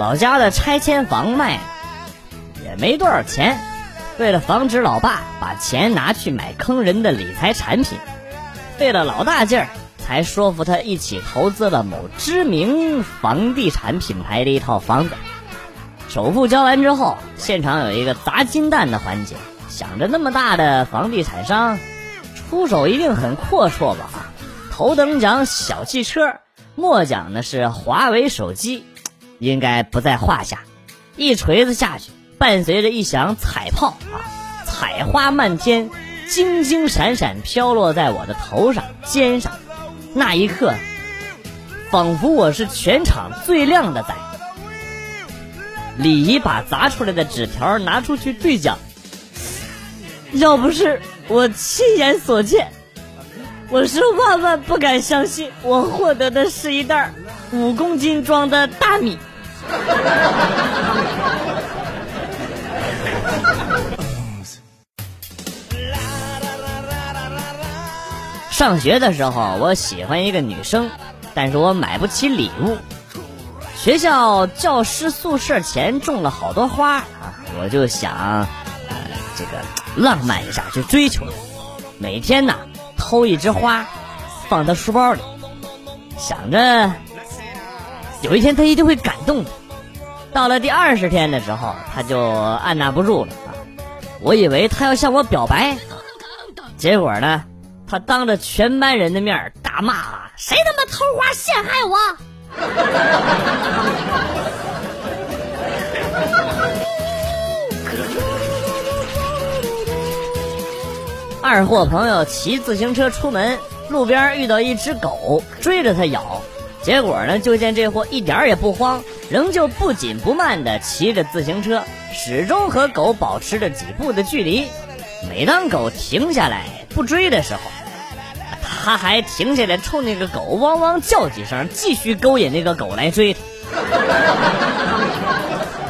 老家的拆迁房卖了，也没多少钱。为了防止老爸把钱拿去买坑人的理财产品，费了老大劲儿才说服他一起投资了某知名房地产品牌的一套房子。首付交完之后，现场有一个砸金蛋的环节，想着那么大的房地产商，出手一定很阔绰吧？头等奖小汽车，末奖呢是华为手机，应该不在话下。一锤子下去。伴随着一响彩炮啊，彩花漫天，金金闪闪飘落在我的头上、肩上。那一刻，仿佛我是全场最靓的仔。李姨把砸出来的纸条拿出去兑奖。要不是我亲眼所见，我是万万不敢相信，我获得的是一袋五公斤装的大米。上学的时候，我喜欢一个女生，但是我买不起礼物。学校教师宿舍前种了好多花啊，我就想，呃，这个浪漫一下去追求她。每天呢，偷一枝花，放她书包里，想着有一天她一定会感动的。到了第二十天的时候，他就按捺不住了！我以为他要向我表白，结果呢？他当着全班人的面大骂：“谁他妈偷花陷害我！”二货朋友骑自行车出门，路边遇到一只狗追着他咬，结果呢，就见这货一点也不慌，仍旧不紧不慢的骑着自行车，始终和狗保持着几步的距离。每当狗停下来不追的时候，他还停下来冲那个狗汪汪叫几声，继续勾引那个狗来追他。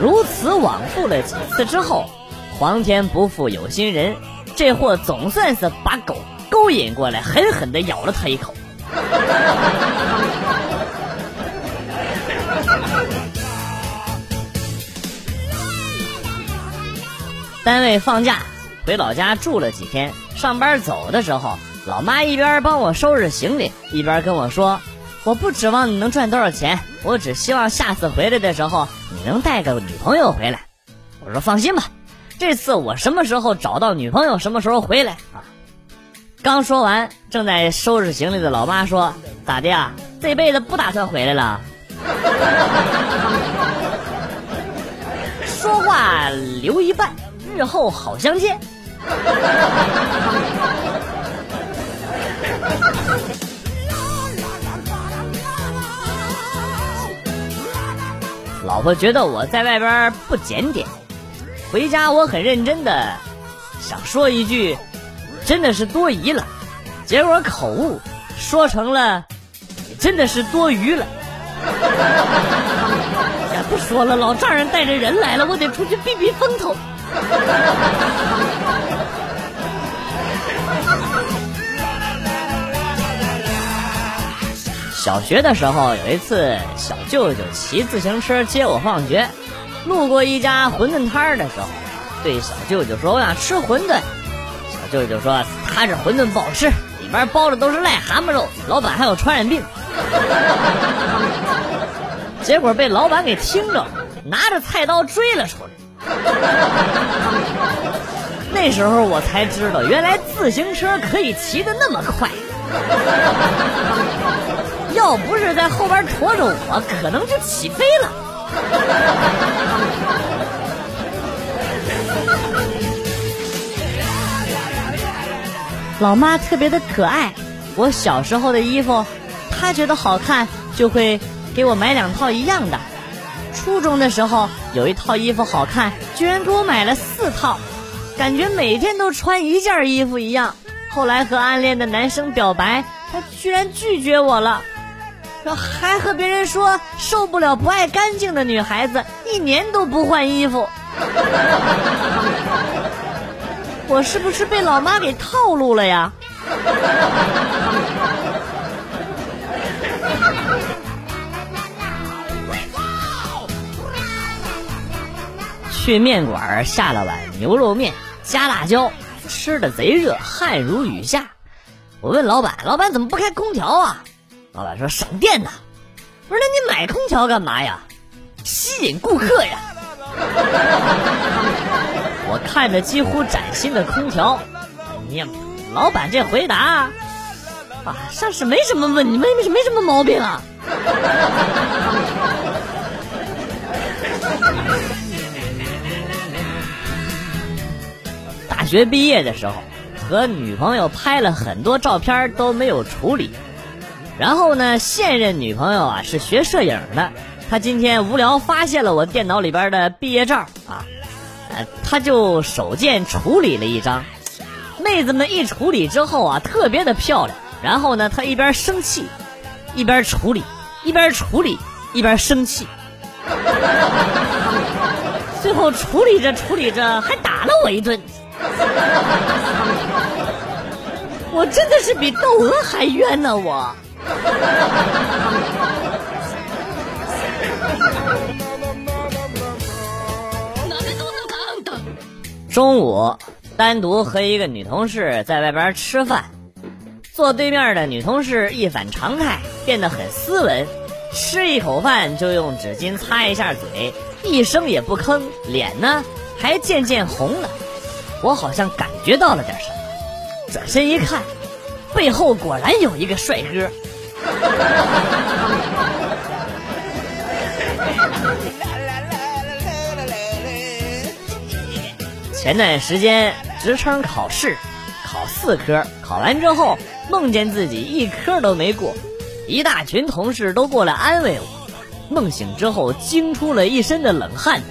如此往复了几次之后，皇天不负有心人，这货总算是把狗勾引过来，狠狠地咬了他一口。单位放假，回老家住了几天，上班走的时候。老妈一边帮我收拾行李，一边跟我说：“我不指望你能赚多少钱，我只希望下次回来的时候你能带个女朋友回来。”我说：“放心吧，这次我什么时候找到女朋友，什么时候回来啊。”刚说完，正在收拾行李的老妈说：“咋的呀？这辈子不打算回来了？” 说话留一半，日后好相见。老婆觉得我在外边不检点，回家我很认真的想说一句，真的是多疑了，结果口误说成了，真的是多余了。呀，不说了，老丈人带着人来了，我得出去避避风头。小学的时候，有一次小舅舅骑自行车接我放学，路过一家馄饨摊儿的时候，对小舅舅说：“我想吃馄饨。”小舅舅说：“他这馄饨不好吃，里边包的都是癞蛤蟆肉，老板还有传染病。”结果被老板给听着，拿着菜刀追了出来。那时候我才知道，原来自行车可以骑得那么快。要不是在后边驮着我，可能就起飞了。老妈特别的可爱，我小时候的衣服，她觉得好看就会给我买两套一样的。初中的时候有一套衣服好看，居然给我买了四套，感觉每天都穿一件衣服一样。后来和暗恋的男生表白，他居然拒绝我了。还和别人说受不了不爱干净的女孩子，一年都不换衣服。我是不是被老妈给套路了呀？去面馆下了碗牛肉面，加辣椒，吃的贼热，汗如雨下。我问老板：“老板怎么不开空调啊？”老板说：“省电呐。”我说：“那你买空调干嘛呀？吸引顾客呀。”我看着几乎崭新的空调，你老板这回答啊，像是没什么问题，没没没什么毛病啊。学毕业的时候，和女朋友拍了很多照片都没有处理。然后呢，现任女朋友啊是学摄影的，她今天无聊发现了我电脑里边的毕业照啊，呃，她就手贱处理了一张。妹子们一处理之后啊，特别的漂亮。然后呢，她一边生气，一边处理，一边处理，一边生气。最后处理着处理着，还打了我一顿。我真的是比窦娥还冤呢！我。中午单独和一个女同事在外边吃饭，坐对面的女同事一反常态，变得很斯文，吃一口饭就用纸巾擦一下嘴，一声也不吭，脸呢还渐渐红了。我好像感觉到了点什么，转身一看，背后果然有一个帅哥。前段时间职称考试，考四科，考完之后梦见自己一科都没过，一大群同事都过来安慰我。梦醒之后惊出了一身的冷汗。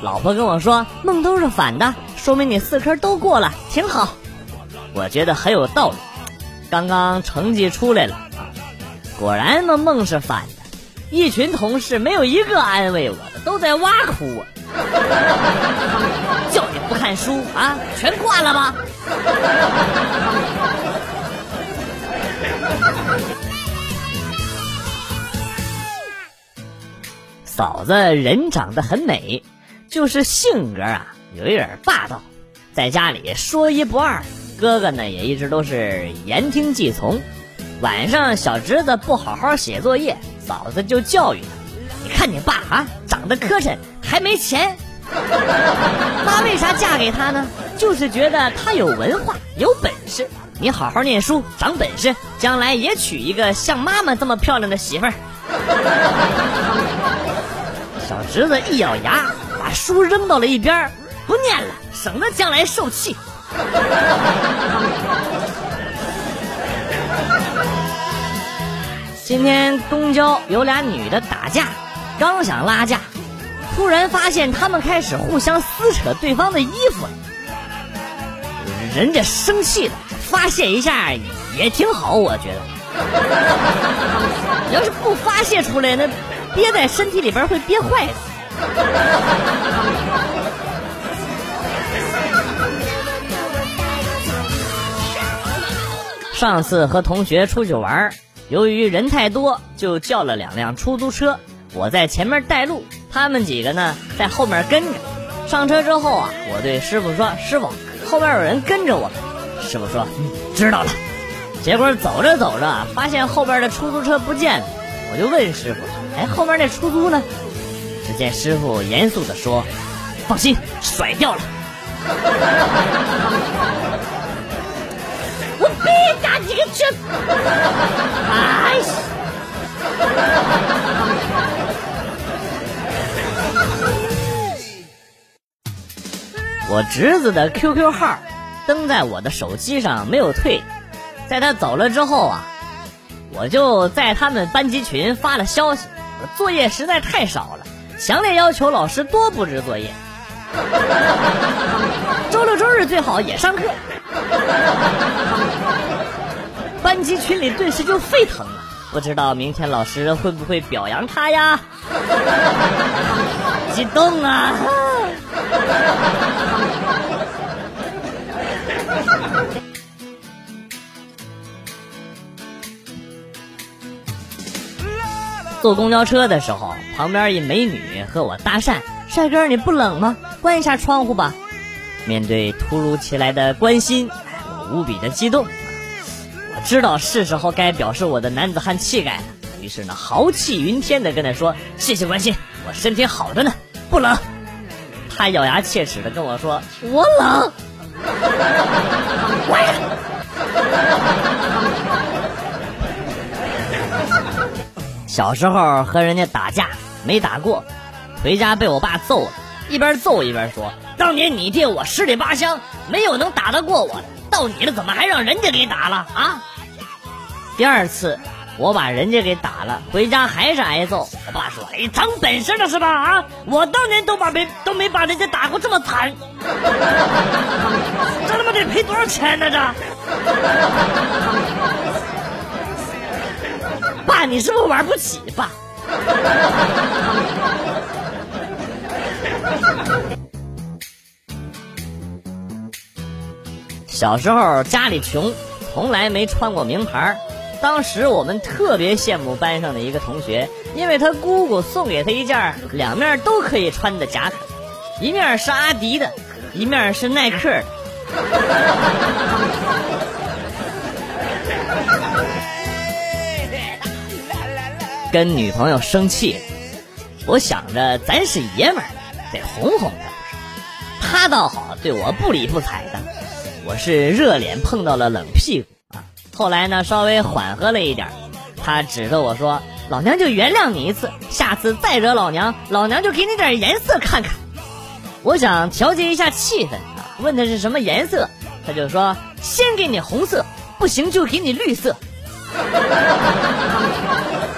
老婆跟我说梦都是反的，说明你四科都过了，挺好。我觉得很有道理。刚刚成绩出来了。果然，那梦是反的，一群同事没有一个安慰我的，都在挖苦我。叫你不看书啊，全挂了吗？嫂子人长得很美，就是性格啊有一点霸道，在家里说一不二，哥哥呢也一直都是言听计从。晚上小侄子不好好写作业，嫂子就教育他：“你看你爸啊，长得磕碜，还没钱。妈为啥嫁给他呢？就是觉得他有文化，有本事。你好好念书，长本事，将来也娶一个像妈妈这么漂亮的媳妇儿。”小侄子一咬牙，把书扔到了一边，不念了，省得将来受气。今天公交有俩女的打架，刚想拉架，突然发现他们开始互相撕扯对方的衣服。人家生气了，发泄一下也挺好，我觉得。要是不发泄出来，那憋在身体里边会憋坏的。上次和同学出去玩。由于人太多，就叫了两辆出租车。我在前面带路，他们几个呢在后面跟着。上车之后啊，我对师傅说：“师傅，后面有人跟着我。”师傅说：“知道了。”结果走着走着，发现后边的出租车不见了。我就问师傅：“哎，后面那出租呢？”只见师傅严肃地说：“放心，甩掉了。”我必打几个拳！哎！我侄子的 QQ 号登在我的手机上没有退，在他走了之后啊，我就在他们班级群发了消息：作业实在太少了，强烈要求老师多布置作业。周六周日最好也上课。班级群里顿时就沸腾了，不知道明天老师会不会表扬他呀？激动啊！坐公交车的时候，旁边一美女和我搭讪：“帅哥，你不冷吗？关一下窗户吧。面对突如其来的关心，我无比的激动。我知道是时候该表示我的男子汉气概了，于是呢，豪气云天的跟他说：“谢谢关心，我身体好着呢，不冷。”他咬牙切齿的跟我说：“我冷。”。小时候和人家打架没打过，回家被我爸揍了，一边揍一边说：“当年你爹我十里八乡没有能打得过我的，到你了怎么还让人家给打了啊？”第二次我把人家给打了，回家还是挨揍。我爸说：“哎，长本事了是吧？啊，我当年都把没都没把人家打过这么惨，这他妈得赔多少钱呢？这？”你是不是玩不起吧？小时候家里穷，从来没穿过名牌。当时我们特别羡慕班上的一个同学，因为他姑姑送给他一件两面都可以穿的夹克，一面是阿迪的，一面是耐克的。跟女朋友生气，我想着咱是爷们儿，得哄哄她。她倒好，对我不理不睬的。我是热脸碰到了冷屁股啊。后来呢，稍微缓和了一点，她指着我说：“老娘就原谅你一次，下次再惹老娘，老娘就给你点颜色看看。”我想调节一下气氛啊，问他是什么颜色，他就说：“先给你红色，不行就给你绿色。”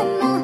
and